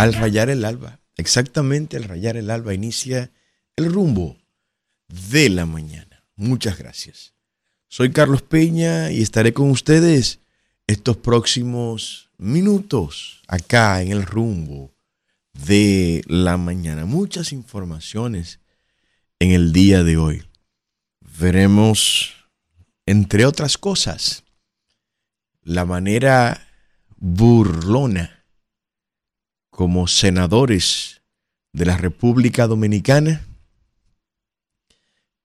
al rayar el alba. Exactamente al rayar el alba inicia el rumbo de la mañana. Muchas gracias. Soy Carlos Peña y estaré con ustedes estos próximos minutos acá en el rumbo de la mañana. Muchas informaciones en el día de hoy. Veremos, entre otras cosas, la manera burlona como senadores de la República Dominicana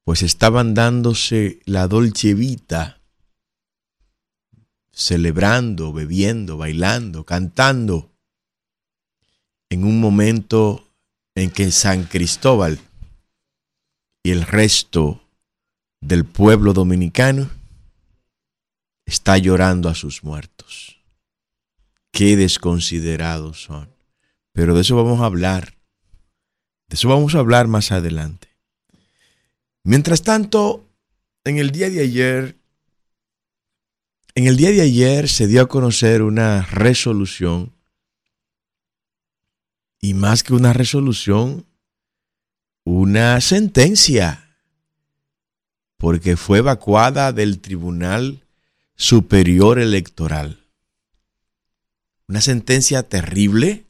pues estaban dándose la dolce vita, celebrando, bebiendo, bailando, cantando, en un momento en que San Cristóbal y el resto del pueblo dominicano está llorando a sus muertos. Qué desconsiderados son. Pero de eso vamos a hablar. De eso vamos a hablar más adelante. Mientras tanto, en el día de ayer, en el día de ayer se dio a conocer una resolución y más que una resolución, una sentencia, porque fue evacuada del Tribunal Superior Electoral. Una sentencia terrible,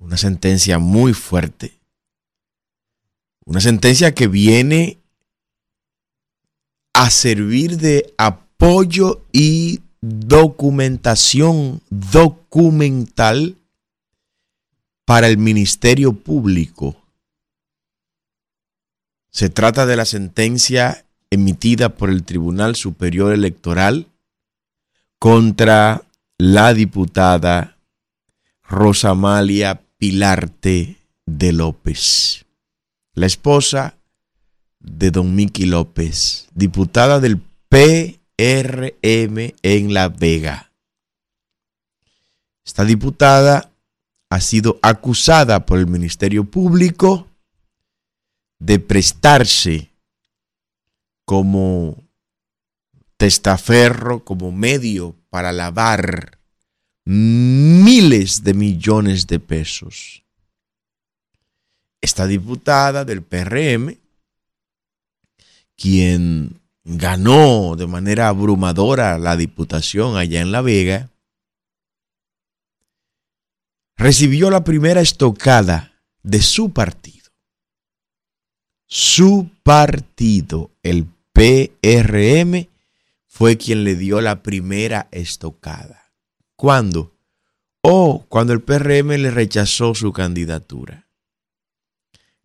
una sentencia muy fuerte una sentencia que viene a servir de apoyo y documentación documental para el Ministerio Público. Se trata de la sentencia emitida por el Tribunal Superior Electoral contra la diputada Rosamalia Pilarte de López la esposa de don Miki López, diputada del PRM en La Vega. Esta diputada ha sido acusada por el Ministerio Público de prestarse como testaferro, como medio para lavar miles de millones de pesos esta diputada del PRM, quien ganó de manera abrumadora la diputación allá en La Vega, recibió la primera estocada de su partido. Su partido, el PRM, fue quien le dio la primera estocada. ¿Cuándo? Oh, cuando el PRM le rechazó su candidatura.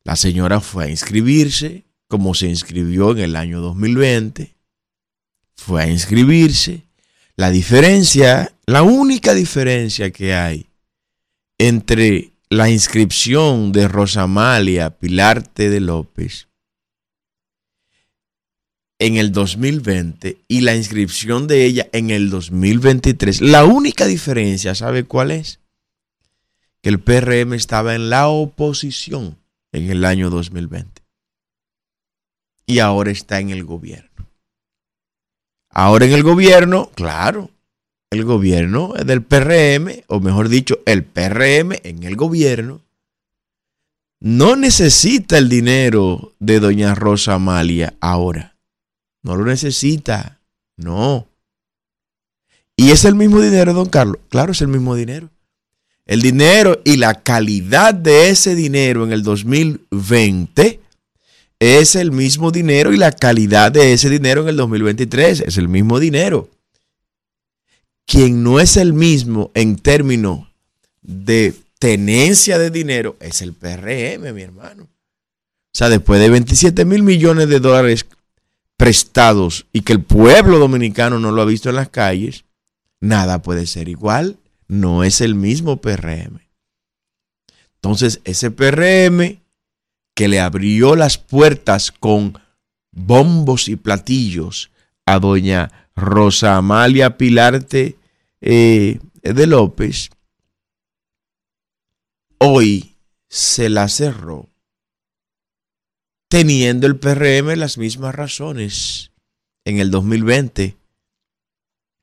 La señora fue a inscribirse, como se inscribió en el año 2020. Fue a inscribirse. La diferencia, la única diferencia que hay entre la inscripción de Rosamalia Pilarte de López en el 2020 y la inscripción de ella en el 2023, la única diferencia, ¿sabe cuál es? Que el PRM estaba en la oposición en el año 2020. Y ahora está en el gobierno. Ahora en el gobierno, claro, el gobierno del PRM, o mejor dicho, el PRM en el gobierno, no necesita el dinero de doña Rosa Amalia ahora. No lo necesita. No. ¿Y es el mismo dinero, don Carlos? Claro, es el mismo dinero. El dinero y la calidad de ese dinero en el 2020 es el mismo dinero y la calidad de ese dinero en el 2023 es el mismo dinero. Quien no es el mismo en términos de tenencia de dinero es el PRM, mi hermano. O sea, después de 27 mil millones de dólares prestados y que el pueblo dominicano no lo ha visto en las calles, nada puede ser igual no es el mismo PRM. Entonces, ese PRM que le abrió las puertas con bombos y platillos a doña Rosa Amalia Pilarte eh, de López, hoy se la cerró, teniendo el PRM las mismas razones en el 2020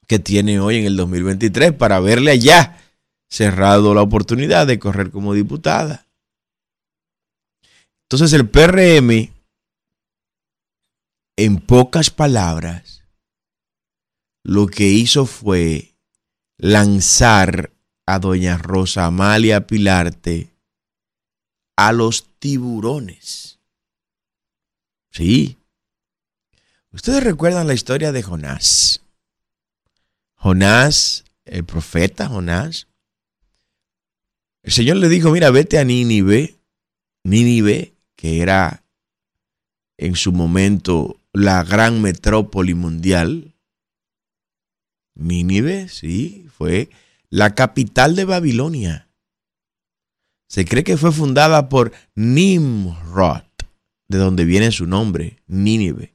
que tiene hoy en el 2023 para verle allá cerrado la oportunidad de correr como diputada. Entonces el PRM, en pocas palabras, lo que hizo fue lanzar a doña Rosa Amalia Pilarte a los tiburones. Sí. Ustedes recuerdan la historia de Jonás. Jonás, el profeta Jonás. El Señor le dijo, mira, vete a Nínive. Nínive, que era en su momento la gran metrópoli mundial. Nínive, sí, fue la capital de Babilonia. Se cree que fue fundada por Nimrod, de donde viene su nombre, Nínive.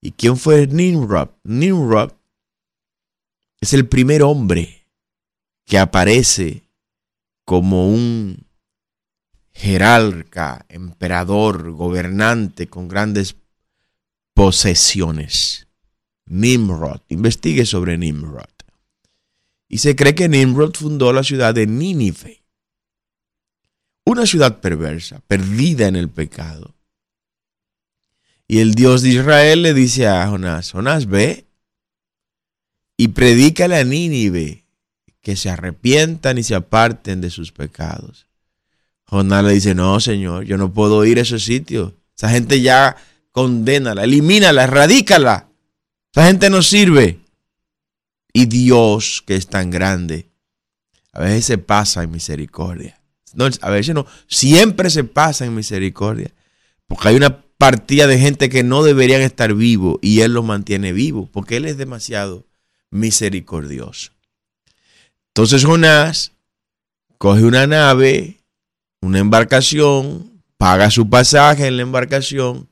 ¿Y quién fue Nimrod? Nimrod es el primer hombre que aparece como un jerarca, emperador, gobernante con grandes posesiones. Nimrod. Investigue sobre Nimrod. Y se cree que Nimrod fundó la ciudad de Nínive. Una ciudad perversa, perdida en el pecado. Y el Dios de Israel le dice a Jonás, Jonás, ve y predícale a Nínive que se arrepientan y se aparten de sus pecados. Jonás le dice, no, Señor, yo no puedo ir a ese sitio. Esa gente ya condénala, elimínala, erradícala. Esa gente no sirve. Y Dios, que es tan grande, a veces se pasa en misericordia. No, a veces no, siempre se pasa en misericordia. Porque hay una partida de gente que no deberían estar vivos y Él los mantiene vivos, porque Él es demasiado misericordioso. Entonces Jonás coge una nave, una embarcación, paga su pasaje en la embarcación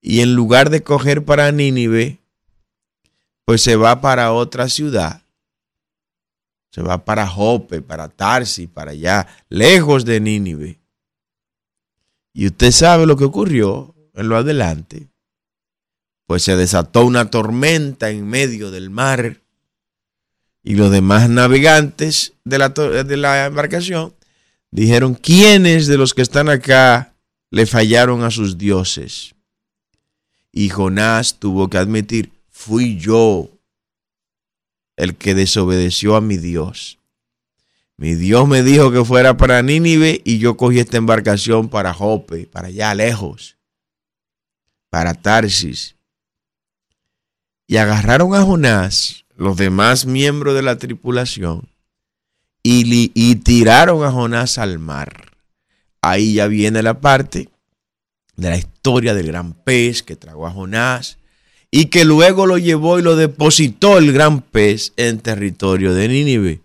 y en lugar de coger para Nínive, pues se va para otra ciudad. Se va para Jope, para Tarsi, para allá, lejos de Nínive. Y usted sabe lo que ocurrió en lo adelante. Pues se desató una tormenta en medio del mar y los demás navegantes de la, de la embarcación dijeron, ¿quiénes de los que están acá le fallaron a sus dioses? Y Jonás tuvo que admitir, fui yo el que desobedeció a mi Dios. Mi Dios me dijo que fuera para Nínive y yo cogí esta embarcación para Jope, para allá lejos, para Tarsis. Y agarraron a Jonás, los demás miembros de la tripulación, y, y tiraron a Jonás al mar. Ahí ya viene la parte de la historia del gran pez que tragó a Jonás y que luego lo llevó y lo depositó el gran pez en territorio de Nínive.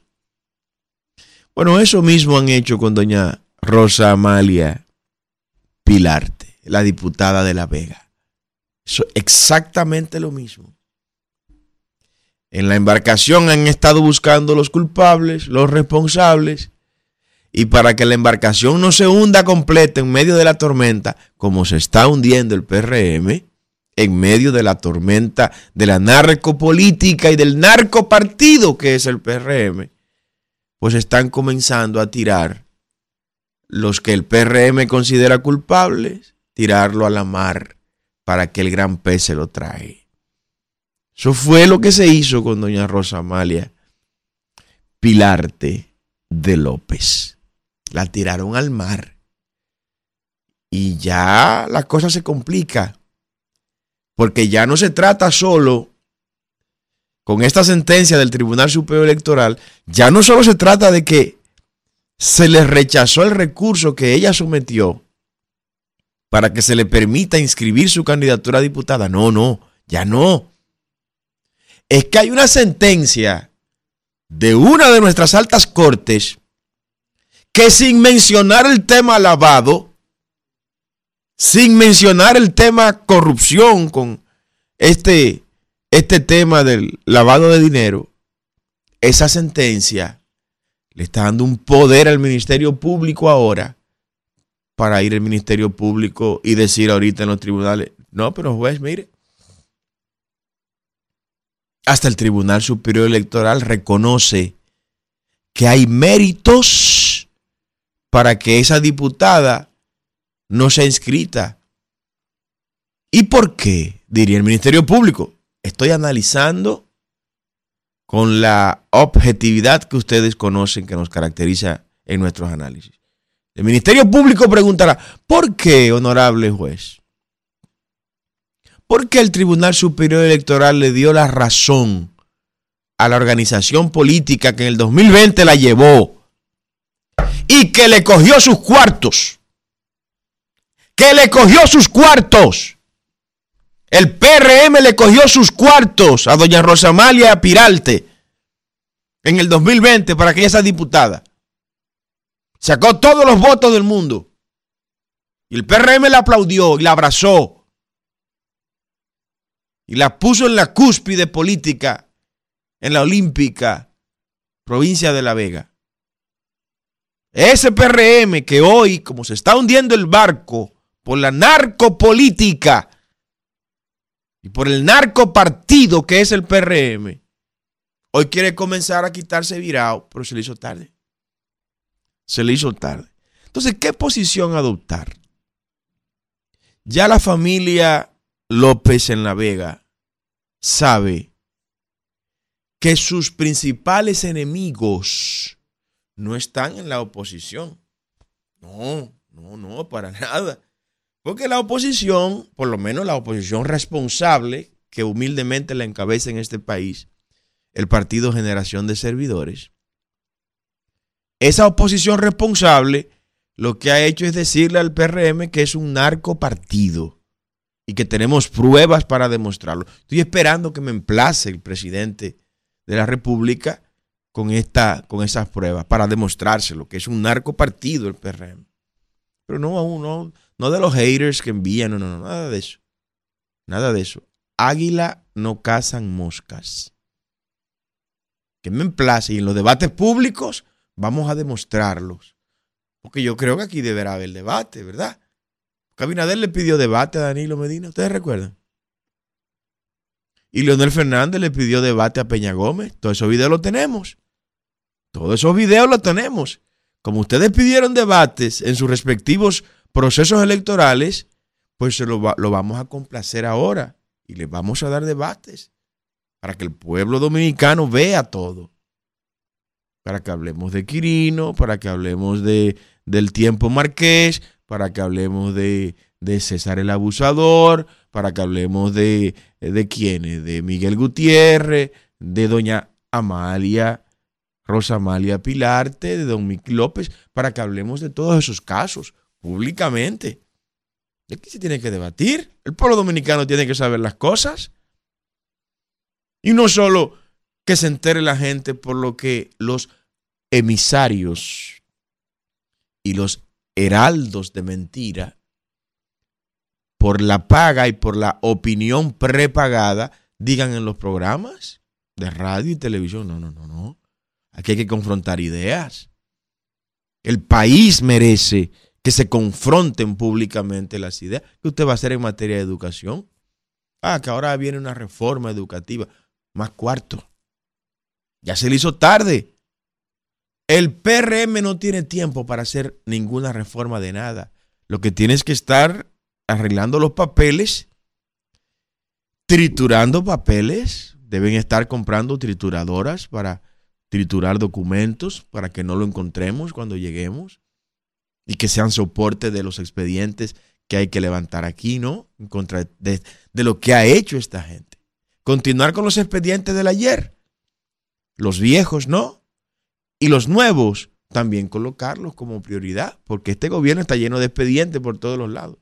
Bueno, eso mismo han hecho con doña Rosa Amalia Pilarte, la diputada de La Vega. Eso, exactamente lo mismo. En la embarcación han estado buscando los culpables, los responsables, y para que la embarcación no se hunda completa en medio de la tormenta, como se está hundiendo el PRM, en medio de la tormenta de la narcopolítica y del narcopartido que es el PRM, pues están comenzando a tirar los que el PRM considera culpables, tirarlo a la mar para que el gran pez se lo trae. Eso fue lo que se hizo con doña Rosa Amalia Pilarte de López. La tiraron al mar. Y ya la cosa se complica porque ya no se trata solo, con esta sentencia del Tribunal Superior Electoral, ya no solo se trata de que se le rechazó el recurso que ella sometió para que se le permita inscribir su candidatura a diputada. No, no, ya no. Es que hay una sentencia de una de nuestras altas cortes que sin mencionar el tema lavado, sin mencionar el tema corrupción con este, este tema del lavado de dinero, esa sentencia le está dando un poder al Ministerio Público ahora para ir al Ministerio Público y decir ahorita en los tribunales, no, pero juez, mire, hasta el Tribunal Superior Electoral reconoce que hay méritos para que esa diputada no sea inscrita. ¿Y por qué? Diría el Ministerio Público. Estoy analizando con la objetividad que ustedes conocen que nos caracteriza en nuestros análisis. El Ministerio Público preguntará, ¿por qué, honorable juez? ¿Por qué el Tribunal Superior Electoral le dio la razón a la organización política que en el 2020 la llevó y que le cogió sus cuartos? Que le cogió sus cuartos. El PRM le cogió sus cuartos a doña Rosamalia Piralte en el 2020 para que ella sea diputada. Sacó todos los votos del mundo. Y el PRM la aplaudió y la abrazó. Y la puso en la cúspide política en la olímpica provincia de La Vega. Ese PRM que hoy, como se está hundiendo el barco por la narcopolítica y por el narcopartido que es el PRM, hoy quiere comenzar a quitarse virado, pero se le hizo tarde. Se le hizo tarde. Entonces, ¿qué posición adoptar? Ya la familia López en La Vega sabe que sus principales enemigos no están en la oposición. No, no, no, para nada. Porque la oposición, por lo menos la oposición responsable, que humildemente la encabeza en este país, el Partido Generación de Servidores, esa oposición responsable lo que ha hecho es decirle al PRM que es un narco partido y que tenemos pruebas para demostrarlo. Estoy esperando que me emplace el presidente de la República con, esta, con esas pruebas para demostrárselo, que es un narco partido el PRM. Pero no, uno, no de los haters que envían, no, no, no, nada de eso. Nada de eso. Águila no cazan moscas. Que me emplace y en los debates públicos vamos a demostrarlos. Porque yo creo que aquí deberá haber debate, ¿verdad? Cabinader le pidió debate a Danilo Medina, ¿ustedes recuerdan? Y Leonel Fernández le pidió debate a Peña Gómez. Todos esos videos los tenemos. Todos esos videos los tenemos. Como ustedes pidieron debates en sus respectivos procesos electorales, pues se lo, lo vamos a complacer ahora y les vamos a dar debates para que el pueblo dominicano vea todo. Para que hablemos de Quirino, para que hablemos de, del tiempo marqués, para que hablemos de, de César el Abusador, para que hablemos de, de quiénes, de Miguel Gutiérrez, de doña Amalia, Rosa Amalia Pilarte, de don Miguel López, para que hablemos de todos esos casos públicamente. ¿De qué se tiene que debatir? El pueblo dominicano tiene que saber las cosas. Y no solo que se entere la gente por lo que los emisarios y los heraldos de mentira, por la paga y por la opinión prepagada, digan en los programas de radio y televisión, no, no, no, no. Aquí hay que confrontar ideas. El país merece que se confronten públicamente las ideas. ¿Qué usted va a hacer en materia de educación? Ah, que ahora viene una reforma educativa. Más cuarto. Ya se le hizo tarde. El PRM no tiene tiempo para hacer ninguna reforma de nada. Lo que tiene es que estar arreglando los papeles, triturando papeles. Deben estar comprando trituradoras para triturar documentos para que no lo encontremos cuando lleguemos y que sean soporte de los expedientes que hay que levantar aquí, ¿no? En contra de, de lo que ha hecho esta gente. Continuar con los expedientes del ayer. Los viejos, ¿no? Y los nuevos, también colocarlos como prioridad, porque este gobierno está lleno de expedientes por todos los lados.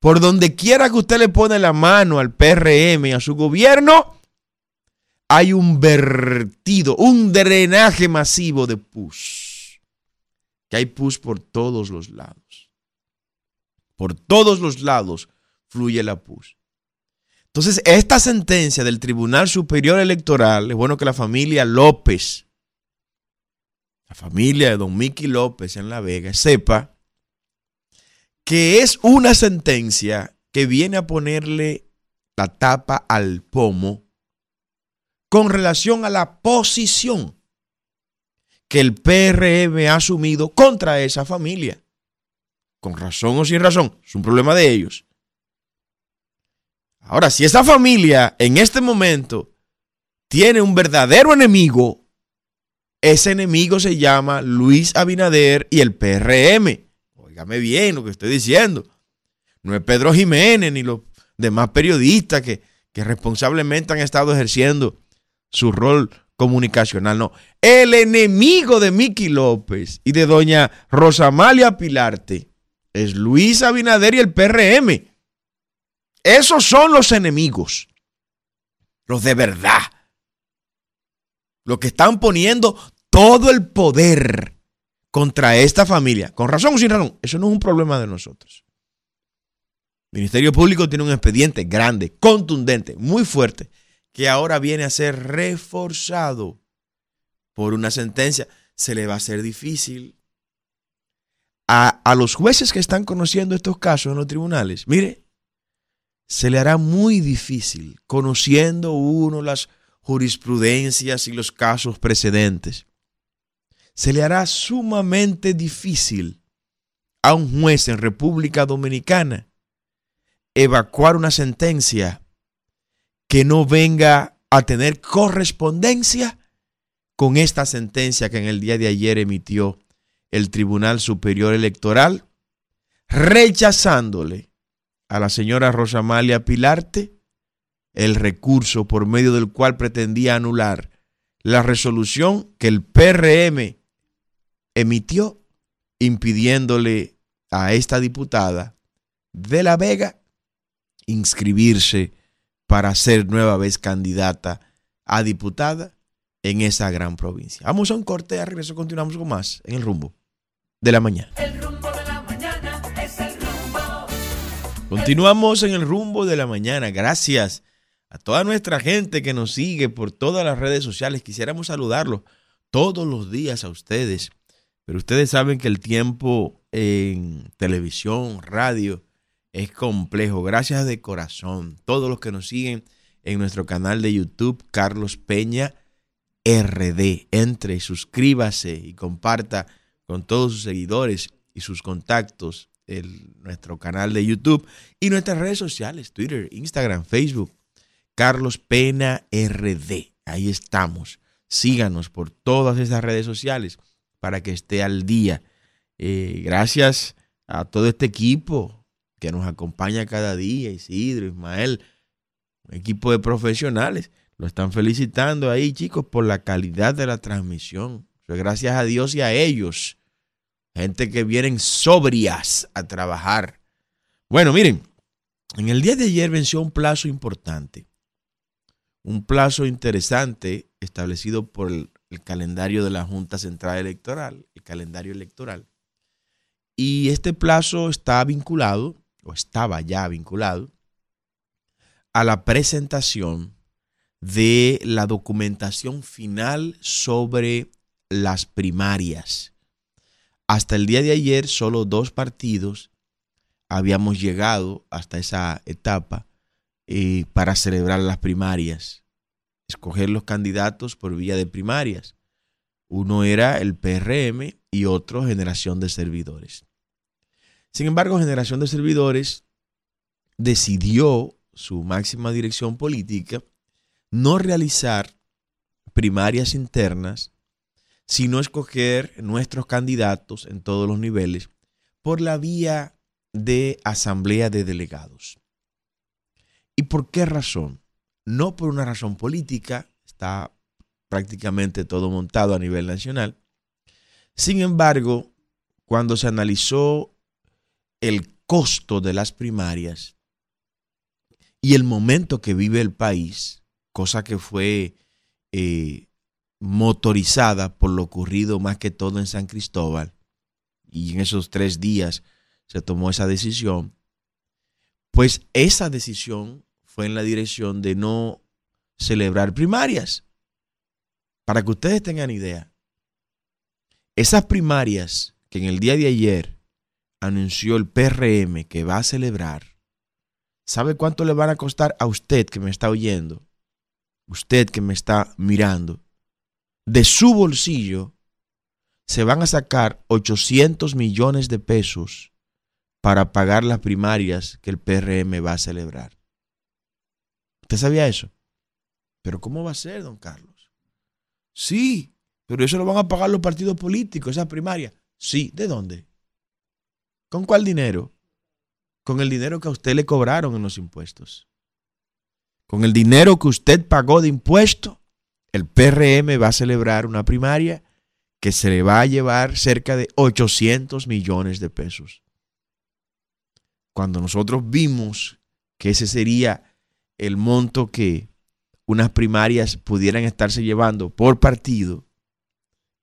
Por donde quiera que usted le pone la mano al PRM y a su gobierno, hay un vertido, un drenaje masivo de pus. Que hay pus por todos los lados. Por todos los lados fluye la pus. Entonces, esta sentencia del Tribunal Superior Electoral, es bueno que la familia López la familia de don Miki López en La Vega sepa que es una sentencia que viene a ponerle la tapa al pomo con relación a la posición que el PRM ha asumido contra esa familia. Con razón o sin razón, es un problema de ellos. Ahora, si esa familia en este momento tiene un verdadero enemigo, ese enemigo se llama Luis Abinader y el PRM. Óigame bien lo que estoy diciendo. No es Pedro Jiménez ni los demás periodistas que, que responsablemente han estado ejerciendo su rol comunicacional. No, el enemigo de Miki López y de doña Rosamalia Pilarte es Luis Abinader y el PRM. Esos son los enemigos. Los de verdad. Los que están poniendo todo el poder contra esta familia. Con razón o sin razón. Eso no es un problema de nosotros. El Ministerio Público tiene un expediente grande, contundente, muy fuerte, que ahora viene a ser reforzado por una sentencia. Se le va a hacer difícil a, a los jueces que están conociendo estos casos en los tribunales. Mire, se le hará muy difícil, conociendo uno las jurisprudencias y los casos precedentes, se le hará sumamente difícil a un juez en República Dominicana evacuar una sentencia que no venga a tener correspondencia con esta sentencia que en el día de ayer emitió el Tribunal Superior Electoral, rechazándole a la señora Rosamalia Pilarte el recurso por medio del cual pretendía anular la resolución que el PRM emitió impidiéndole a esta diputada de La Vega inscribirse para ser nueva vez candidata a diputada en esa gran provincia. Vamos a un corte, a regreso continuamos con más en el rumbo de la mañana. Continuamos en el rumbo de la mañana. Gracias a toda nuestra gente que nos sigue por todas las redes sociales. Quisiéramos saludarlos todos los días a ustedes. Pero ustedes saben que el tiempo en televisión, radio, es complejo. Gracias de corazón. Todos los que nos siguen en nuestro canal de YouTube, Carlos Peña RD. Entre, suscríbase y comparta con todos sus seguidores y sus contactos el, nuestro canal de YouTube y nuestras redes sociales, Twitter, Instagram, Facebook. Carlos Pena RD. Ahí estamos. Síganos por todas esas redes sociales para que esté al día. Eh, gracias a todo este equipo que nos acompaña cada día, Isidro, Ismael, un equipo de profesionales. Lo están felicitando ahí, chicos, por la calidad de la transmisión. Gracias a Dios y a ellos gente que vienen sobrias a trabajar. Bueno, miren, en el día de ayer venció un plazo importante, un plazo interesante establecido por el, calendario de la Junta Central Electoral, el calendario electoral. Y este plazo está vinculado, o estaba ya vinculado, a la presentación de la documentación final sobre las primarias hasta el día de ayer, solo dos partidos habíamos llegado hasta esa etapa eh, para celebrar las primarias, escoger los candidatos por vía de primarias. Uno era el PRM y otro Generación de Servidores. Sin embargo, Generación de Servidores decidió su máxima dirección política no realizar primarias internas sino escoger nuestros candidatos en todos los niveles por la vía de asamblea de delegados. ¿Y por qué razón? No por una razón política, está prácticamente todo montado a nivel nacional. Sin embargo, cuando se analizó el costo de las primarias y el momento que vive el país, cosa que fue eh, motorizada por lo ocurrido más que todo en San Cristóbal, y en esos tres días se tomó esa decisión, pues esa decisión fue en la dirección de no celebrar primarias. Para que ustedes tengan idea, esas primarias que en el día de ayer anunció el PRM que va a celebrar, ¿sabe cuánto le van a costar a usted que me está oyendo? Usted que me está mirando de su bolsillo se van a sacar 800 millones de pesos para pagar las primarias que el PRM va a celebrar. ¿Usted sabía eso? Pero ¿cómo va a ser, don Carlos? Sí, pero eso lo van a pagar los partidos políticos, esa primaria. Sí, ¿de dónde? ¿Con cuál dinero? Con el dinero que a usted le cobraron en los impuestos. Con el dinero que usted pagó de impuesto, el PRM va a celebrar una primaria que se le va a llevar cerca de 800 millones de pesos. Cuando nosotros vimos que ese sería el monto que unas primarias pudieran estarse llevando por partido,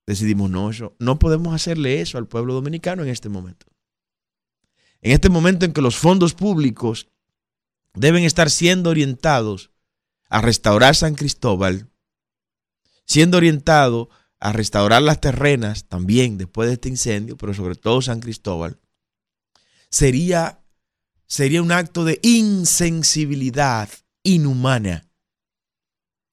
decidimos no, eso, no podemos hacerle eso al pueblo dominicano en este momento. En este momento en que los fondos públicos deben estar siendo orientados a restaurar San Cristóbal, siendo orientado a restaurar las terrenas también después de este incendio, pero sobre todo San Cristóbal, sería, sería un acto de insensibilidad inhumana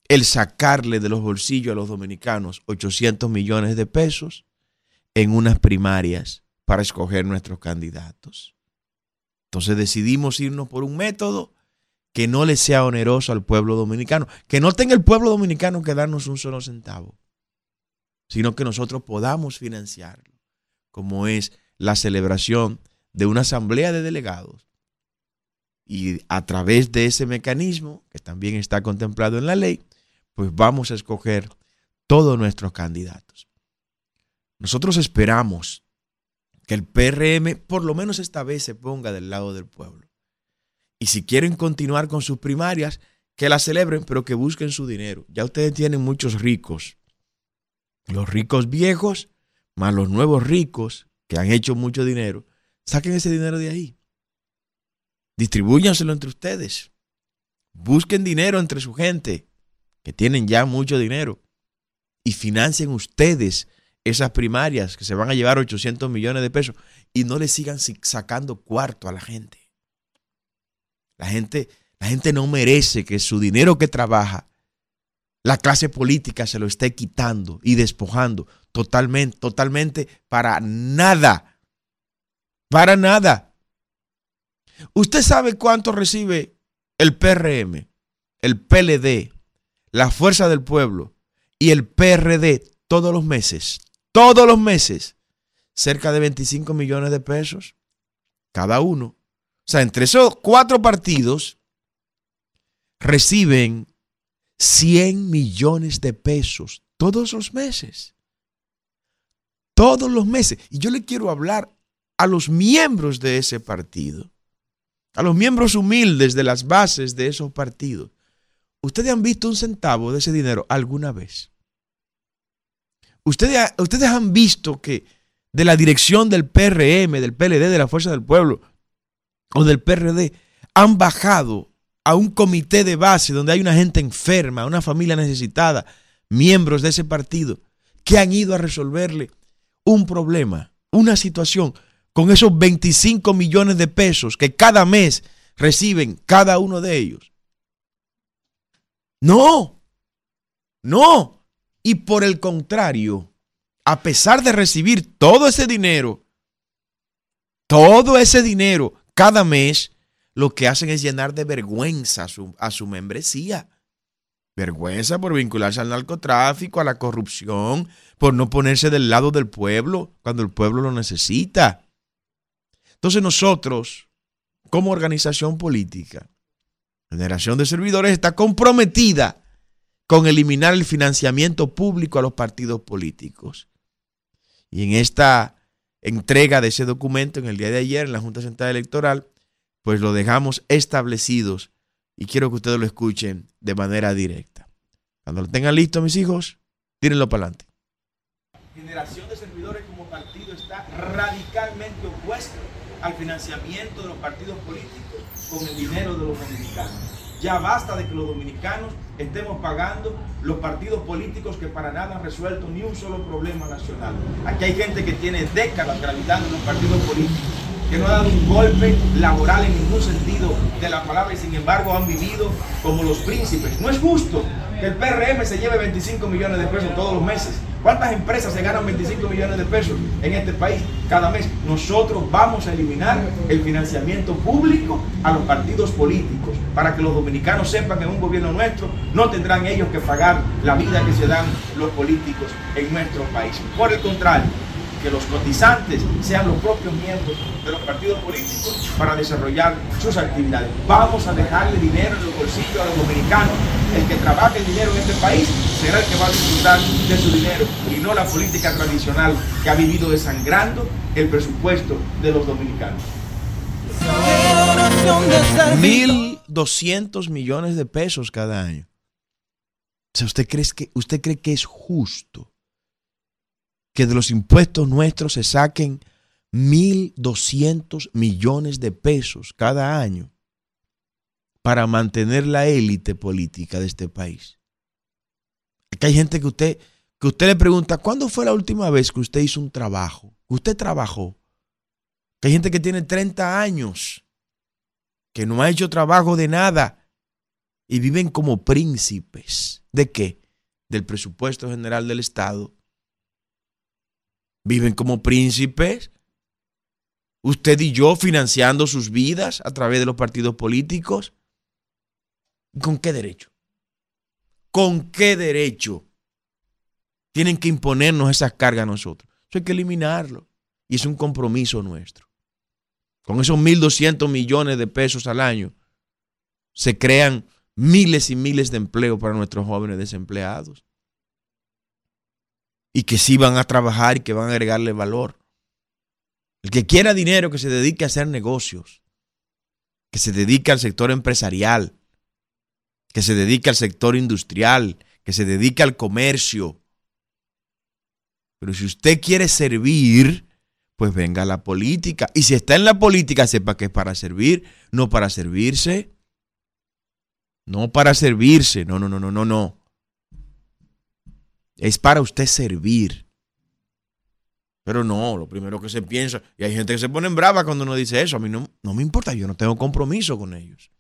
el sacarle de los bolsillos a los dominicanos 800 millones de pesos en unas primarias para escoger nuestros candidatos. Entonces decidimos irnos por un método que no le sea oneroso al pueblo dominicano, que no tenga el pueblo dominicano que darnos un solo centavo, sino que nosotros podamos financiarlo, como es la celebración de una asamblea de delegados. Y a través de ese mecanismo, que también está contemplado en la ley, pues vamos a escoger todos nuestros candidatos. Nosotros esperamos que el PRM por lo menos esta vez se ponga del lado del pueblo. Y si quieren continuar con sus primarias, que las celebren, pero que busquen su dinero. Ya ustedes tienen muchos ricos. Los ricos viejos, más los nuevos ricos que han hecho mucho dinero, saquen ese dinero de ahí. Distribúyanselo entre ustedes. Busquen dinero entre su gente que tienen ya mucho dinero y financien ustedes esas primarias que se van a llevar 800 millones de pesos y no le sigan sacando cuarto a la gente. La gente, la gente no merece que su dinero que trabaja, la clase política se lo esté quitando y despojando totalmente, totalmente para nada. Para nada. ¿Usted sabe cuánto recibe el PRM, el PLD, la Fuerza del Pueblo y el PRD todos los meses, todos los meses, cerca de 25 millones de pesos cada uno. O sea, entre esos cuatro partidos reciben 100 millones de pesos todos los meses. Todos los meses. Y yo le quiero hablar a los miembros de ese partido, a los miembros humildes de las bases de esos partidos. ¿Ustedes han visto un centavo de ese dinero alguna vez? ¿Ustedes, ustedes han visto que de la dirección del PRM, del PLD, de la Fuerza del Pueblo o del PRD, han bajado a un comité de base donde hay una gente enferma, una familia necesitada, miembros de ese partido, que han ido a resolverle un problema, una situación, con esos 25 millones de pesos que cada mes reciben cada uno de ellos. No, no. Y por el contrario, a pesar de recibir todo ese dinero, todo ese dinero cada mes, lo que hacen es llenar de vergüenza a su, a su membresía. Vergüenza por vincularse al narcotráfico, a la corrupción, por no ponerse del lado del pueblo cuando el pueblo lo necesita. Entonces nosotros, como organización política, Generación de Servidores está comprometida con eliminar el financiamiento público a los partidos políticos. Y en esta entrega de ese documento en el día de ayer en la Junta Central Electoral, pues lo dejamos establecidos y quiero que ustedes lo escuchen de manera directa. Cuando lo tengan listo, mis hijos, tírenlo para adelante. Generación de Servidores como partido está radicalmente opuesto al financiamiento de los partidos políticos con el dinero de los dominicanos. Ya basta de que los dominicanos estemos pagando los partidos políticos que para nada han resuelto ni un solo problema nacional. Aquí hay gente que tiene décadas gravitando en los partidos políticos que no ha dado un golpe laboral en ningún sentido de la palabra y sin embargo han vivido como los príncipes. No es justo que el PRM se lleve 25 millones de pesos todos los meses. ¿Cuántas empresas se ganan 25 millones de pesos en este país cada mes? Nosotros vamos a eliminar el financiamiento público a los partidos políticos para que los dominicanos sepan que en un gobierno nuestro no tendrán ellos que pagar la vida que se dan los políticos en nuestro país. Por el contrario, que los cotizantes sean los propios miembros de los partidos políticos para desarrollar sus actividades. Vamos a dejarle dinero en los bolsillos a los dominicanos. El que trabaje el dinero en este país será el que va a disfrutar de su dinero y no la política tradicional que ha vivido desangrando el presupuesto de los dominicanos. 1.200 millones de pesos cada año. O sea, ¿usted cree que, usted cree que es justo que de los impuestos nuestros se saquen 1.200 millones de pesos cada año para mantener la élite política de este país. Aquí hay gente que usted, que usted le pregunta, ¿cuándo fue la última vez que usted hizo un trabajo? Usted trabajó. Que hay gente que tiene 30 años, que no ha hecho trabajo de nada y viven como príncipes. ¿De qué? Del presupuesto general del Estado viven como príncipes. Usted y yo financiando sus vidas a través de los partidos políticos. ¿Con qué derecho? ¿Con qué derecho tienen que imponernos esas cargas a nosotros? Eso hay que eliminarlo. Y es un compromiso nuestro. Con esos 1.200 millones de pesos al año se crean miles y miles de empleos para nuestros jóvenes desempleados y que sí van a trabajar y que van a agregarle valor. El que quiera dinero, que se dedique a hacer negocios, que se dedique al sector empresarial, que se dedique al sector industrial, que se dedique al comercio. Pero si usted quiere servir, pues venga a la política. Y si está en la política, sepa que es para servir, no para servirse. No para servirse, no, no, no, no, no, no. Es para usted servir. Pero no, lo primero que se piensa, y hay gente que se pone brava cuando uno dice eso, a mí no, no me importa, yo no tengo compromiso con ellos.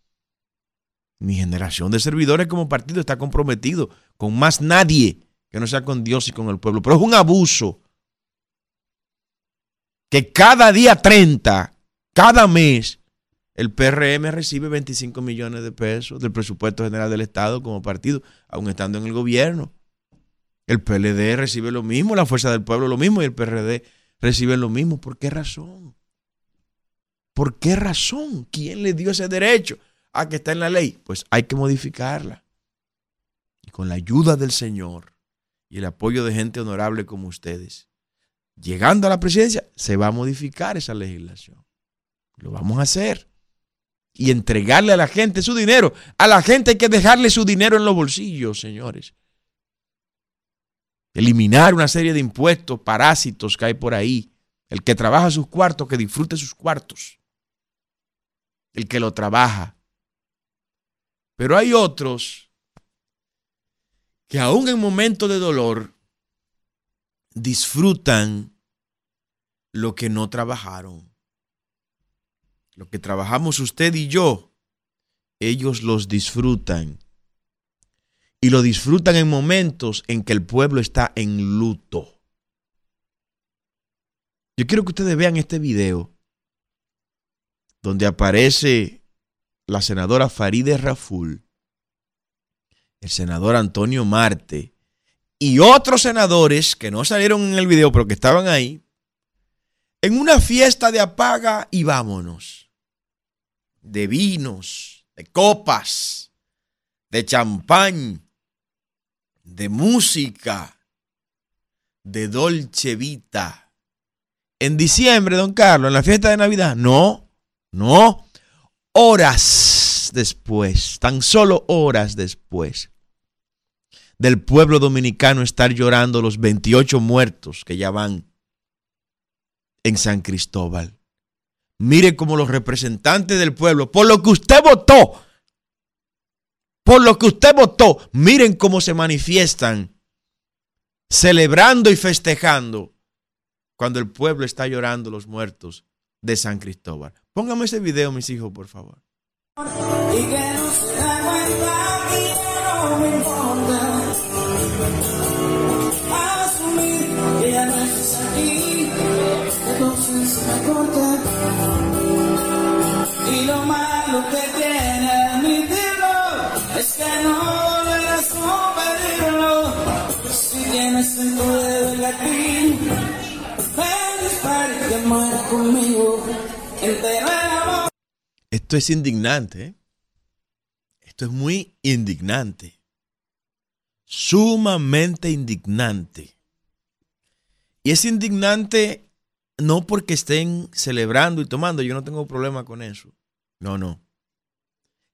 Mi generación de servidores como partido está comprometido con más nadie que no sea con Dios y con el pueblo. Pero es un abuso que cada día 30, cada mes, el PRM recibe 25 millones de pesos del presupuesto general del Estado como partido, aún estando en el gobierno. El PLD recibe lo mismo, la Fuerza del Pueblo lo mismo y el PRD recibe lo mismo. ¿Por qué razón? ¿Por qué razón? ¿Quién le dio ese derecho? a que está en la ley. Pues hay que modificarla. Y con la ayuda del Señor y el apoyo de gente honorable como ustedes, llegando a la presidencia, se va a modificar esa legislación. Lo vamos a hacer. Y entregarle a la gente su dinero. A la gente hay que dejarle su dinero en los bolsillos, señores eliminar una serie de impuestos, parásitos que hay por ahí. El que trabaja sus cuartos, que disfrute sus cuartos. El que lo trabaja. Pero hay otros que aún en momentos de dolor disfrutan lo que no trabajaron. Lo que trabajamos usted y yo, ellos los disfrutan y lo disfrutan en momentos en que el pueblo está en luto. Yo quiero que ustedes vean este video donde aparece la senadora Faride Raful, el senador Antonio Marte y otros senadores que no salieron en el video pero que estaban ahí, en una fiesta de apaga y vámonos, de vinos, de copas, de champán, de música, de Dolce Vita. En diciembre, don Carlos, en la fiesta de Navidad, no, no, horas después, tan solo horas después del pueblo dominicano estar llorando los 28 muertos que ya van en San Cristóbal. Mire cómo los representantes del pueblo, por lo que usted votó, por lo que usted votó, miren cómo se manifiestan, celebrando y festejando, cuando el pueblo está llorando los muertos de San Cristóbal. Póngame ese video, mis hijos, por favor. Y lo malo que tiene Si tienes. Esto es indignante. ¿eh? Esto es muy indignante. Sumamente indignante. Y es indignante no porque estén celebrando y tomando. Yo no tengo problema con eso. No, no.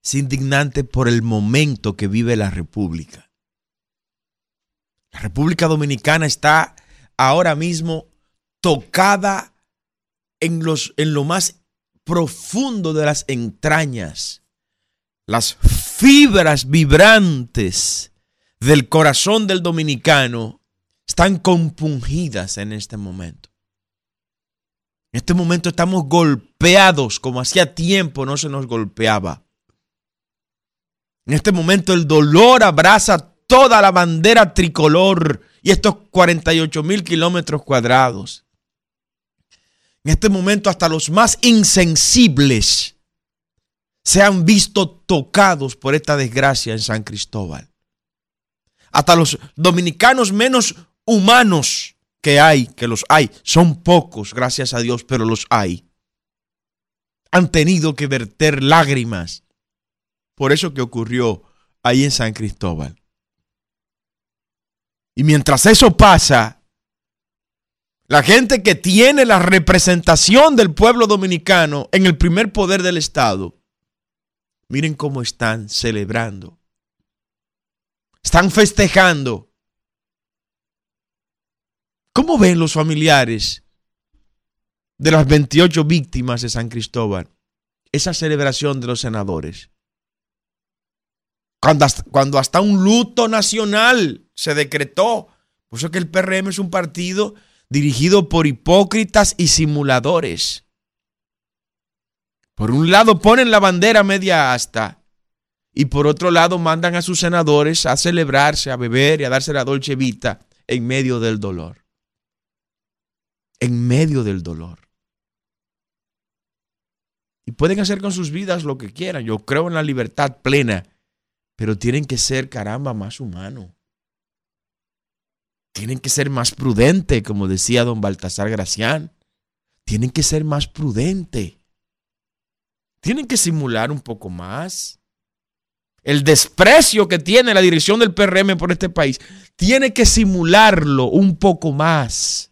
Es indignante por el momento que vive la República. La República Dominicana está ahora mismo tocada en, los, en lo más profundo de las entrañas, las fibras vibrantes del corazón del dominicano están compungidas en este momento. En este momento estamos golpeados como hacía tiempo no se nos golpeaba. En este momento el dolor abraza toda la bandera tricolor y estos 48 mil kilómetros cuadrados. En este momento hasta los más insensibles se han visto tocados por esta desgracia en San Cristóbal. Hasta los dominicanos menos humanos que hay, que los hay, son pocos, gracias a Dios, pero los hay. Han tenido que verter lágrimas por eso que ocurrió ahí en San Cristóbal. Y mientras eso pasa, la gente que tiene la representación del pueblo dominicano en el primer poder del Estado, miren cómo están celebrando. Están festejando. ¿Cómo ven los familiares de las 28 víctimas de San Cristóbal esa celebración de los senadores? Cuando hasta, cuando hasta un luto nacional se decretó. Por eso que el PRM es un partido dirigido por hipócritas y simuladores. Por un lado ponen la bandera media asta y por otro lado mandan a sus senadores a celebrarse, a beber y a darse la dolce vita en medio del dolor. En medio del dolor. Y pueden hacer con sus vidas lo que quieran. Yo creo en la libertad plena, pero tienen que ser, caramba, más humanos tienen que ser más prudentes, como decía don Baltasar Gracián. Tienen que ser más prudentes. Tienen que simular un poco más. El desprecio que tiene la dirección del PRM por este país, tiene que simularlo un poco más.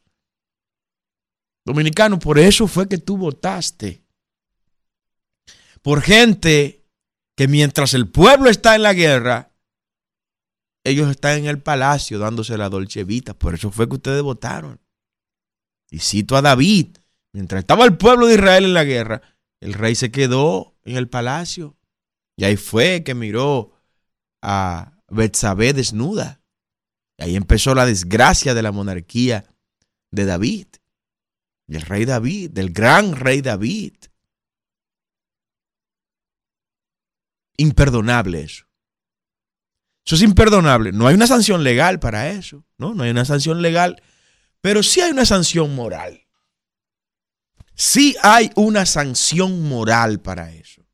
Dominicano, por eso fue que tú votaste. Por gente que mientras el pueblo está en la guerra, ellos están en el palacio dándose la dolce vita. Por eso fue que ustedes votaron. Y cito a David. Mientras estaba el pueblo de Israel en la guerra, el rey se quedó en el palacio. Y ahí fue que miró a Betsabé desnuda. Y ahí empezó la desgracia de la monarquía de David. Del rey David, del gran rey David. Imperdonable eso. Eso es imperdonable. No hay una sanción legal para eso, ¿no? No hay una sanción legal, pero sí hay una sanción moral. Sí hay una sanción moral para eso.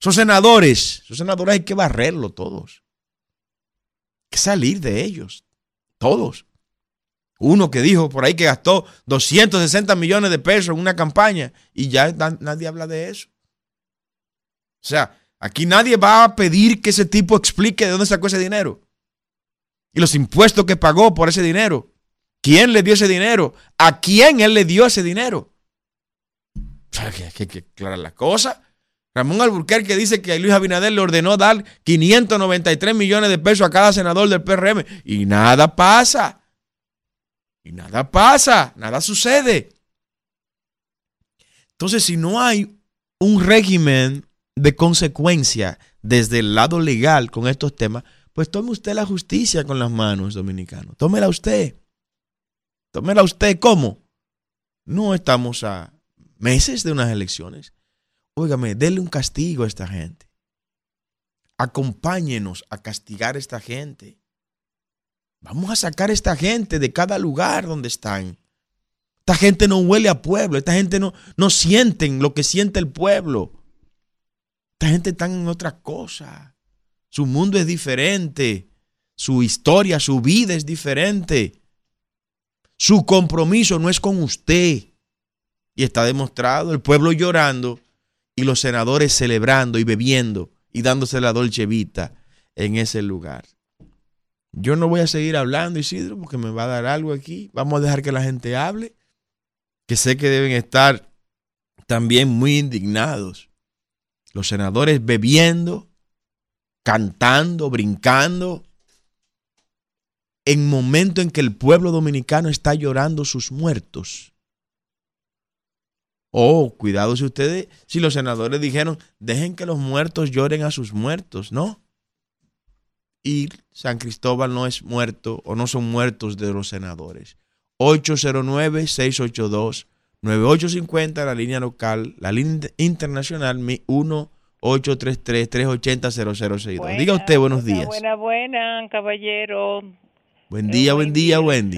Esos senadores, esos senadores hay que barrerlo todos. Hay que salir de ellos, todos. Uno que dijo por ahí que gastó 260 millones de pesos en una campaña y ya nadie habla de eso. O sea, Aquí nadie va a pedir que ese tipo explique de dónde sacó ese dinero. Y los impuestos que pagó por ese dinero. ¿Quién le dio ese dinero? ¿A quién él le dio ese dinero? Hay que aclarar la cosa. Ramón Alburquerque dice que Luis Abinader le ordenó dar 593 millones de pesos a cada senador del PRM. Y nada pasa. Y nada pasa. Nada sucede. Entonces, si no hay un régimen de consecuencia desde el lado legal con estos temas, pues tome usted la justicia con las manos, dominicano. Tómela usted. Tómela usted. ¿Cómo? No estamos a meses de unas elecciones. Óigame, denle un castigo a esta gente. Acompáñenos a castigar a esta gente. Vamos a sacar a esta gente de cada lugar donde están. Esta gente no huele a pueblo, esta gente no, no sienten lo que siente el pueblo. Esta gente está en otra cosa. Su mundo es diferente. Su historia, su vida es diferente. Su compromiso no es con usted. Y está demostrado el pueblo llorando y los senadores celebrando y bebiendo y dándose la dolce vita en ese lugar. Yo no voy a seguir hablando, Isidro, porque me va a dar algo aquí. Vamos a dejar que la gente hable que sé que deben estar también muy indignados. Los senadores bebiendo, cantando, brincando, en momento en que el pueblo dominicano está llorando sus muertos. Oh, cuidado si ustedes, si los senadores dijeron, dejen que los muertos lloren a sus muertos, ¿no? Y San Cristóbal no es muerto o no son muertos de los senadores. 809-682-9850, la línea local, la línea internacional, mi 1-833-380-0062. Diga usted buenos días. Buena, buena, caballero. Buen día, buen día, Wendy.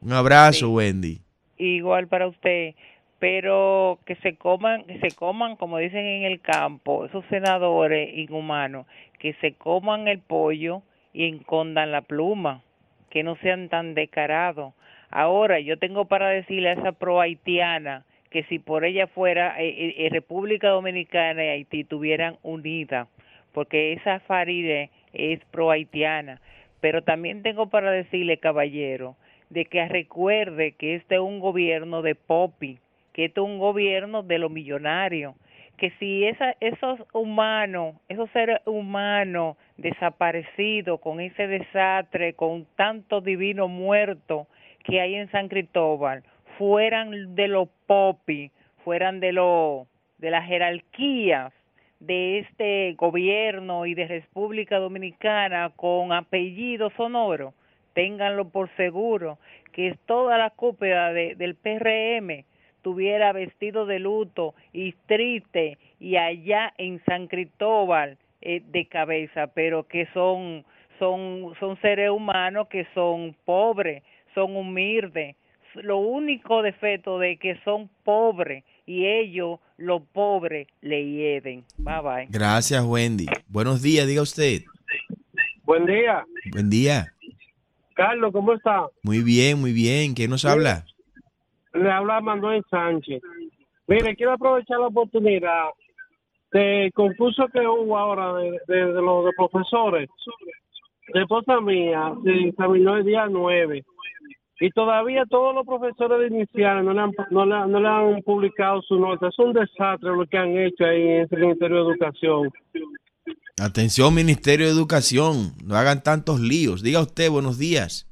Un abrazo, Wendy. Igual para usted. Pero que se coman, que se coman, como dicen en el campo, esos senadores inhumanos, que se coman el pollo y encondan la pluma que no sean tan descarados. Ahora, yo tengo para decirle a esa pro haitiana que si por ella fuera eh, eh, eh, República Dominicana y Haití tuvieran unida, porque esa Faride es pro haitiana. Pero también tengo para decirle, caballero, de que recuerde que este es un gobierno de Popi, que este es un gobierno de los millonarios, que si esa, esos humanos, esos seres humanos desaparecidos con ese desastre, con tanto divino muerto que hay en San Cristóbal, fueran de los popis, fueran de lo, de las jerarquías de este gobierno y de República Dominicana con apellido sonoro, ténganlo por seguro que toda la cúpula de, del PRM estuviera vestido de luto y triste y allá en San Cristóbal eh, de cabeza, pero que son, son, son seres humanos que son pobres, son humildes. Lo único defecto de que son pobres y ellos, los pobres, le hieden. Bye bye. Gracias, Wendy. Buenos días, diga usted. Buen día. Buen día. Carlos, ¿cómo está? Muy bien, muy bien. ¿Quién nos habla? Le habla Manuel Sánchez. Mire, quiero aprovechar la oportunidad de concurso que hubo ahora de, de, los de profesores. De esposa mía se examinó el día 9 y todavía todos los profesores de iniciales no le han, no le, no le han publicado su nota. Es un desastre lo que han hecho ahí en el Ministerio de Educación. Atención, Ministerio de Educación, no hagan tantos líos. Diga usted, buenos días.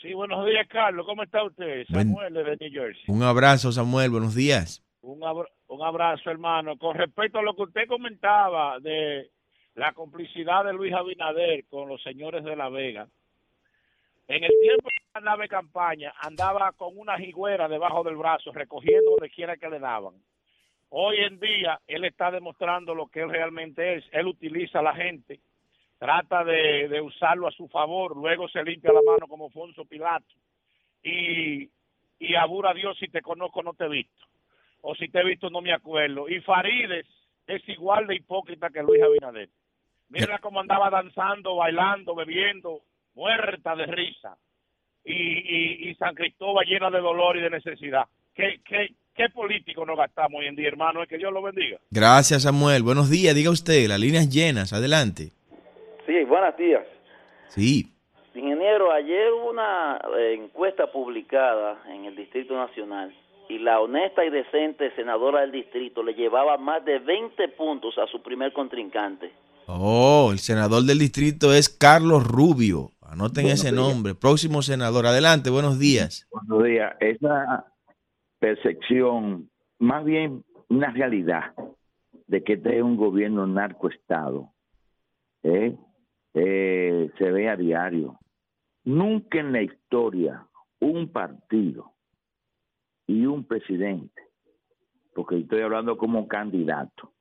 Sí, buenos días, Carlos. ¿Cómo está usted? Samuel de New Jersey. Un abrazo, Samuel. Buenos días. Un, un abrazo, hermano. Con respecto a lo que usted comentaba de la complicidad de Luis Abinader con los señores de La Vega, en el tiempo de la nave campaña andaba con una jigüera debajo del brazo recogiendo donde quiera que le daban. Hoy en día él está demostrando lo que él realmente es. Él utiliza a la gente trata de, de, usarlo a su favor, luego se limpia la mano como Fonso Pilato y, y abura a Dios si te conozco no te he visto, o si te he visto no me acuerdo. Y Farides es igual de hipócrita que Luis Abinader. Mira cómo andaba danzando, bailando, bebiendo, muerta de risa. Y, y, y San Cristóbal llena de dolor y de necesidad. ¿Qué, qué, ¿Qué político no gastamos hoy en día, hermano? Es que Dios lo bendiga. Gracias, Samuel. Buenos días, diga usted, las líneas llenas, adelante. Sí, buenos días. Sí. Ingeniero, ayer hubo una eh, encuesta publicada en el Distrito Nacional y la honesta y decente senadora del distrito le llevaba más de 20 puntos a su primer contrincante. Oh, el senador del distrito es Carlos Rubio. Anoten buenos ese días. nombre. Próximo senador. Adelante, buenos días. Buenos días. Esa percepción, más bien una realidad de que este es un gobierno narcoestado. ¿eh? eh, se ve a diario. Nunca en la historia un partido y un presidente porque estoy hablando como candidato,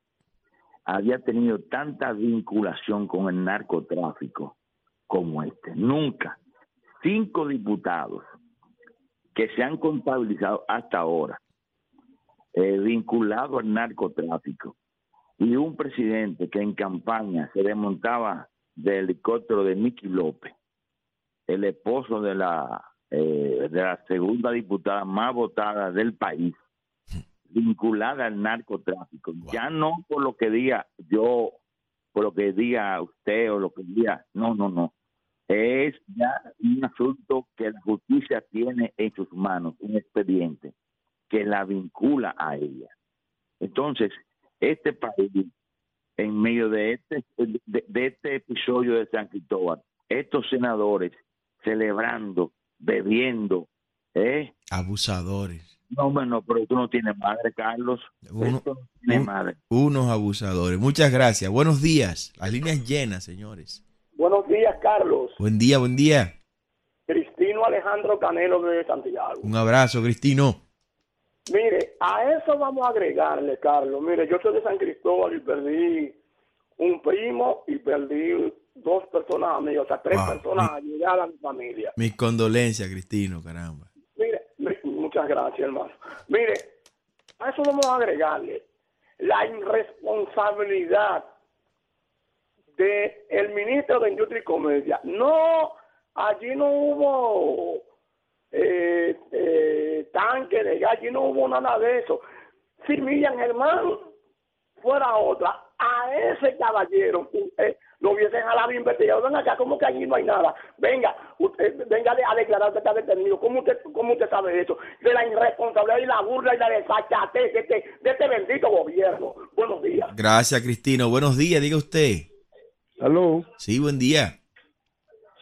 había tenido tanta vinculación con el narcotráfico como este. Nunca. Cinco diputados que se han contabilizado hasta ahora eh, vinculados al narcotráfico y un presidente que en campaña se desmontaba del helicóptero de Miki López, el esposo de la eh, de la segunda diputada más votada del país, vinculada al narcotráfico. Ya no por lo que diga yo, por lo que diga usted o lo que diga, no, no, no. Es ya un asunto que la justicia tiene en sus manos, un expediente que la vincula a ella. Entonces, este país, en medio de este, de, este episodio de San Cristóbal, estos senadores celebrando, bebiendo, ¿eh? Abusadores. No, bueno, pero tú no tienes madre, Carlos. Uno- Esto no tiene un- madre. unos abusadores. Muchas gracias. Buenos días. Las líneas llenas, señores. Buenos días, Carlos. Buen día, buen día. Cristino Alejandro Canelo de Santiago. Un abrazo, Cristino. Mire, a eso vamos a agregarle, Carlos. Mire, yo soy de San Cristóbal y perdí un primo y perdí dos personas amigas, o sea, tres Wow. personas allegadas a mi familia. Mis condolencias, Cristino, caramba. Muchas gracias, hermano. Mire, a eso vamos a agregarle la irresponsabilidad de ministro de Industria y Comercio. No, allí no hubo eh, eh, tanque de gas, allí no hubo nada de eso. Si Miriam Germán fuera otra, a ese caballero eh, lo hubiesen jalado investigado. Ven acá, ¿cómo que allí no hay nada? Venga, usted, venga a declarar que está detenido. ¿Cómo usted, ¿Cómo usted sabe eso? De la irresponsabilidad y la burla y la desfachatez de este, de este bendito gobierno. Buenos días. Gracias, Cristino. Buenos días, diga usted. Aló. Sí, buen día.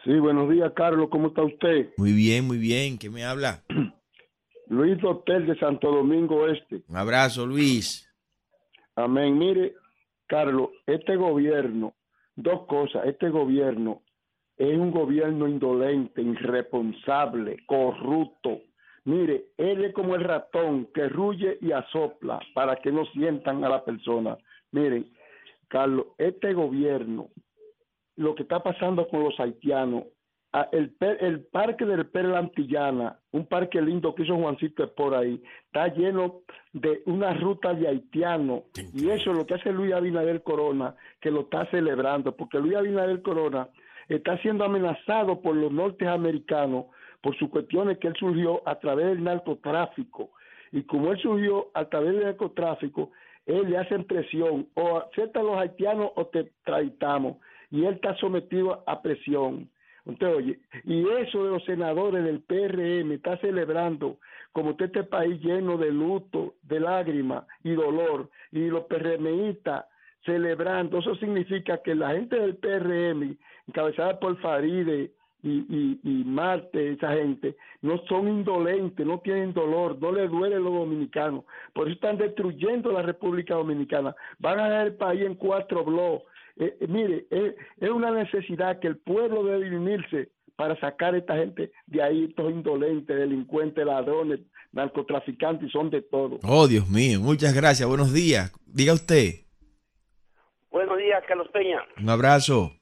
Sí, buenos días, Carlos. ¿Cómo está usted? Muy bien, muy bien. ¿Qué me habla? Luis Hotel de Santo Domingo Este. Un abrazo, Luis. Amén. Mire, Carlos, este gobierno, dos cosas. Este gobierno es un gobierno indolente, irresponsable, corrupto. Mire, él es como el ratón que ruye y asopla para que no sientan a la persona. Miren, Carlos, este gobierno, lo que está pasando con los haitianos, el, per- el parque del Perla Antillana, un parque lindo que hizo Juancito es por ahí, está lleno de una ruta de haitianos. Y eso es lo que hace Luis Abinader Corona, que lo está celebrando, porque Luis Abinader Corona está siendo amenazado por los norteamericanos por sus cuestiones que él surgió a través del narcotráfico. Y como él surgió a través del narcotráfico, él le hacen presión, o acepta a los haitianos o te traitamos. Y él está sometido a presión. Usted oye, y eso de los senadores del PRM está celebrando como usted este país lleno de luto, de lágrimas y dolor, y los PRMistas celebrando, eso significa que la gente del PRM, encabezada por Faride y, y, y Marte, esa gente, no son indolentes, no tienen dolor, no les duele a los dominicanos, por eso están destruyendo la República Dominicana, van a dejar el país en cuatro bloques. Eh, eh, mire, eh, es una necesidad que el pueblo debe unirse para sacar a esta gente de ahí, estos indolentes, delincuentes, ladrones, narcotraficantes, y son de todo. Oh, Dios mío. Muchas gracias. Buenos días. Diga usted. Buenos días, Carlos Peña. Un abrazo.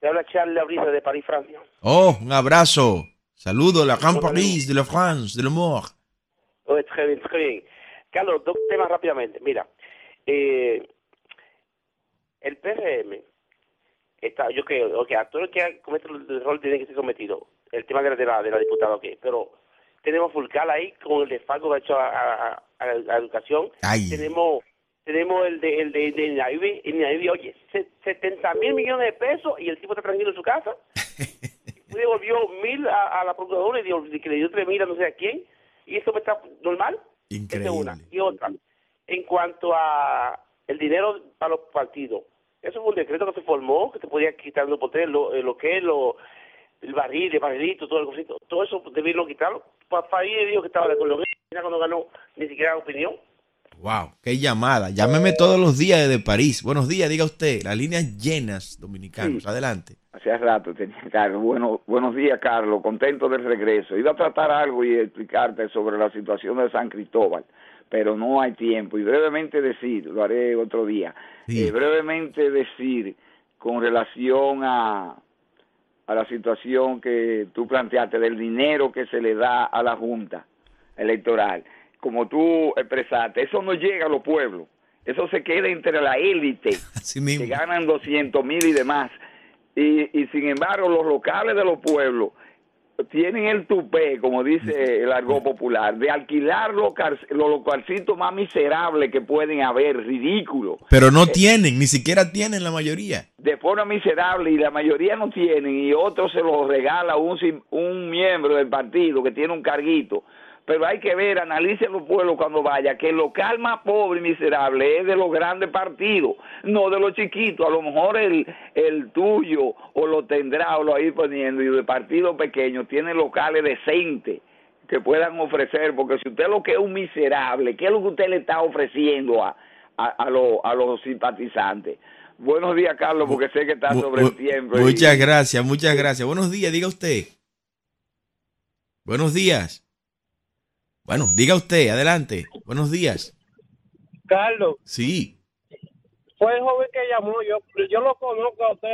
Te habla Charles Abrisa de París, Francia. Oh, un abrazo. Saludo, la Gran Paris de la France, de l'amour. Oh, très bien, très bien. Carlos, dos temas rápidamente. Mira, eh, el PRM está, yo creo, que a todo el que comete el error tiene que ser sometido. El tema de la, de la, de la diputada, ok. Pero tenemos Fulcal ahí con el desfalco que ha hecho a, a, a- educación. Ay. Tenemos tenemos el de el de, de oye, se- 70 mil millones de pesos y el tipo está tranquilo en su casa. Le devolvió mil a, a la procuradora y dio- que le dio tres mil a no sé a quién. Y eso me está normal. Esa es una. Y otra, en cuanto a el dinero para los partidos, eso fue un decreto que se formó, que te podía quitar los poteres, lo, eh, lo que es lo, el barril, el barrilito, todo el cosito, todo eso debieron quitarlo. Farid dijo que estaba de acuerdo. Cuando ganó, ni siquiera opinión. Wow, qué llamada. Llámeme todos los días desde París. Buenos días, diga usted. Las líneas llenas dominicanos. Adelante. Hace rato tenía Carlos. Bueno, buenos días, Carlos. Contento del regreso. Iba a tratar algo y explicarte sobre la situación de San Cristóbal. Pero no hay tiempo. Y brevemente decir, lo haré otro día, eh, brevemente decir con relación a, a la situación que tú planteaste del dinero que se le da a la Junta Electoral. Como tú expresaste, eso no llega a los pueblos, eso se queda entre la élite, que ganan 200 mil y demás. Y, y sin embargo, los locales de los pueblos tienen el tupé, como dice el argot popular, de alquilar los, los localcitos más miserables que pueden haber, ridículo. Pero no tienen, ni siquiera tienen la mayoría. De forma miserable, y la mayoría no tienen, y otros se los regala un, un miembro del partido que tiene un carguito pero hay que ver, analice los pueblos cuando vaya, que el local más pobre y miserable es de los grandes partidos, no de los chiquitos. A lo mejor el, el tuyo o lo tendrá o lo a ir poniendo, y de partidos pequeños tiene locales decentes que puedan ofrecer, porque si usted lo que es un miserable, ¿qué es lo que usted le está ofreciendo a, a, a, a los simpatizantes? Buenos días, Carlos, porque sé que está sobre el tiempo. Muchas gracias, muchas gracias. Buenos días, diga usted. Buenos días. Bueno, diga usted, adelante. Buenos días. Carlos. Sí. Fue el joven que llamó, yo, yo lo conozco a usted,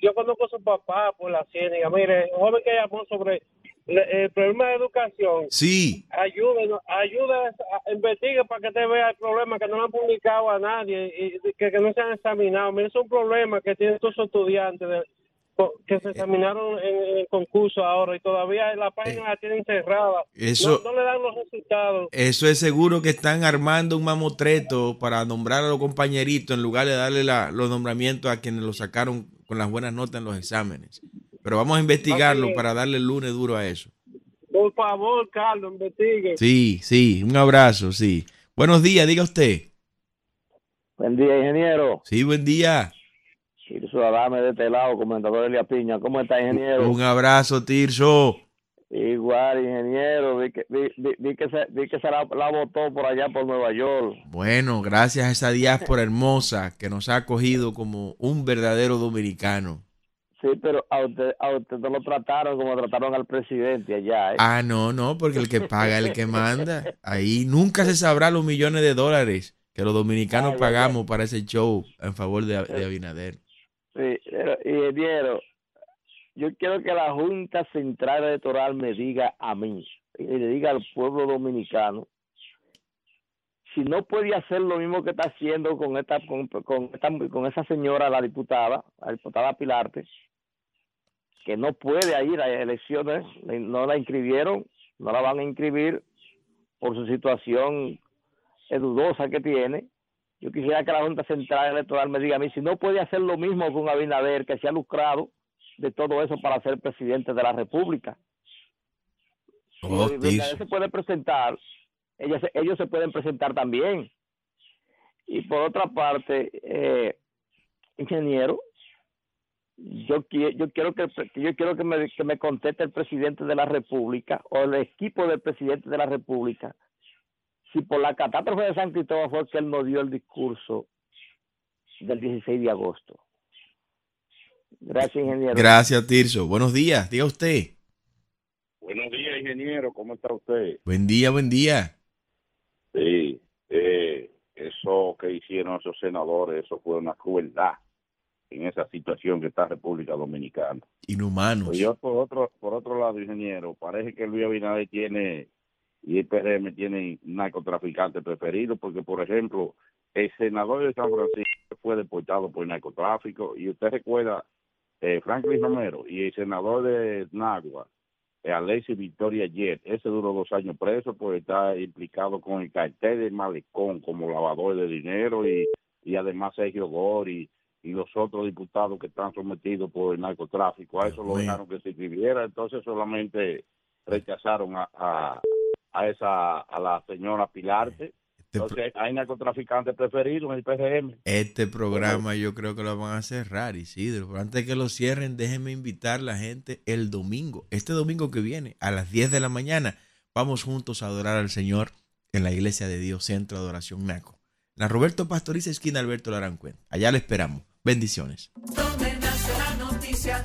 yo conozco a su papá por la ciénaga. Mire, el joven que llamó sobre el, problema de educación. Sí. Ayúdenos, ayude, investigue para que te vea el problema, que no han publicado a nadie y que, que no se han examinado. Mire, es un problema que tienen todos los estudiantes de, que se examinaron en, el concurso ahora y todavía la página la tienen cerrada. Eso, no, le dan los resultados. Eso es seguro que están armando un mamotreto para nombrar a los compañeritos en lugar de darle la, los nombramientos a quienes lo sacaron con las buenas notas en los exámenes. Pero vamos a investigarlo para darle el lunes duro a eso. Por favor, Carlos, investigue. Sí, sí, un abrazo, sí. Buenos días, diga usted. Buen día, ingeniero. Sí, buen día. Tirso Adame de este lado, comentador Elia Piña. ¿Cómo está, ingeniero? Un abrazo, Tirso. Igual, ingeniero. Vi que, vi, que, se, vi que se la, la, votó por allá, por Nueva York. Bueno, gracias a esa diáspora hermosa que nos ha acogido como un verdadero dominicano. Sí, pero a usted, a usted no lo trataron como trataron al presidente allá. ¿eh? Ah, no, no, porque el que paga es el que manda. Ahí nunca se sabrá los millones de dólares que los dominicanos pagamos para ese show en favor de, de Abinader. Sí, ingeniero, yo quiero que la Junta Central Electoral me diga a mí y le diga al pueblo dominicano si no puede hacer lo mismo que está haciendo con esta con, con, esta, con esa señora, la diputada, la diputada Pilarte, que no puede ir a elecciones, no la inscribieron, no la van a inscribir por su situación dudosa que tiene, yo quisiera que la Junta Central Electoral me diga a mí si no puede hacer lo mismo con Abinader, que se ha lucrado de todo eso para ser presidente de la República. Oh, se puede presentar, ellos, ellos se pueden presentar también. Y por otra parte, eh, ingeniero, yo, yo quiero que yo quiero que me, que me conteste el presidente de la República o el equipo del presidente de la República si por la catástrofe de San Cristóbal fue que él nos dio el discurso del 16 de agosto. Gracias, ingeniero. Gracias, Tirso. Buenos días, diga usted. Buenos días, ingeniero. ¿Cómo está usted? Buen día, buen día. Sí, eh, eso que hicieron esos senadores, eso fue una crueldad en esa situación que está República Dominicana. Inhumanos. Pues yo, por otro, por otro lado, ingeniero, parece que Luis Abinader tiene y el PRM tiene narcotraficante preferido porque, por ejemplo, el senador de San Francisco fue deportado por narcotráfico y usted recuerda eh, Franklin Romero y el senador de Nagua, eh, Alexis Victoria Jet, ese duró dos años preso por estar implicado con el cartel de Malecón como lavador de dinero y, y además Sergio Gori y los otros diputados que están sometidos por el narcotráfico. A eso lo dejaron que se escribiera, entonces solamente rechazaron a a esa a la señora Pilarte. Este Entonces hay narcotraficantes preferidos en el PRM. Este programa yo creo que lo van a cerrar, Isidro. Pero antes de que lo cierren, déjenme invitar a la gente el domingo, este domingo que viene, a las 10 de la mañana, vamos juntos a adorar al Señor en la Iglesia de Dios, Centro de Adoración NACO. La Roberto Pastoriza, esquina Alberto Larancuén. Allá le esperamos. Bendiciones. Donde nace la noticia,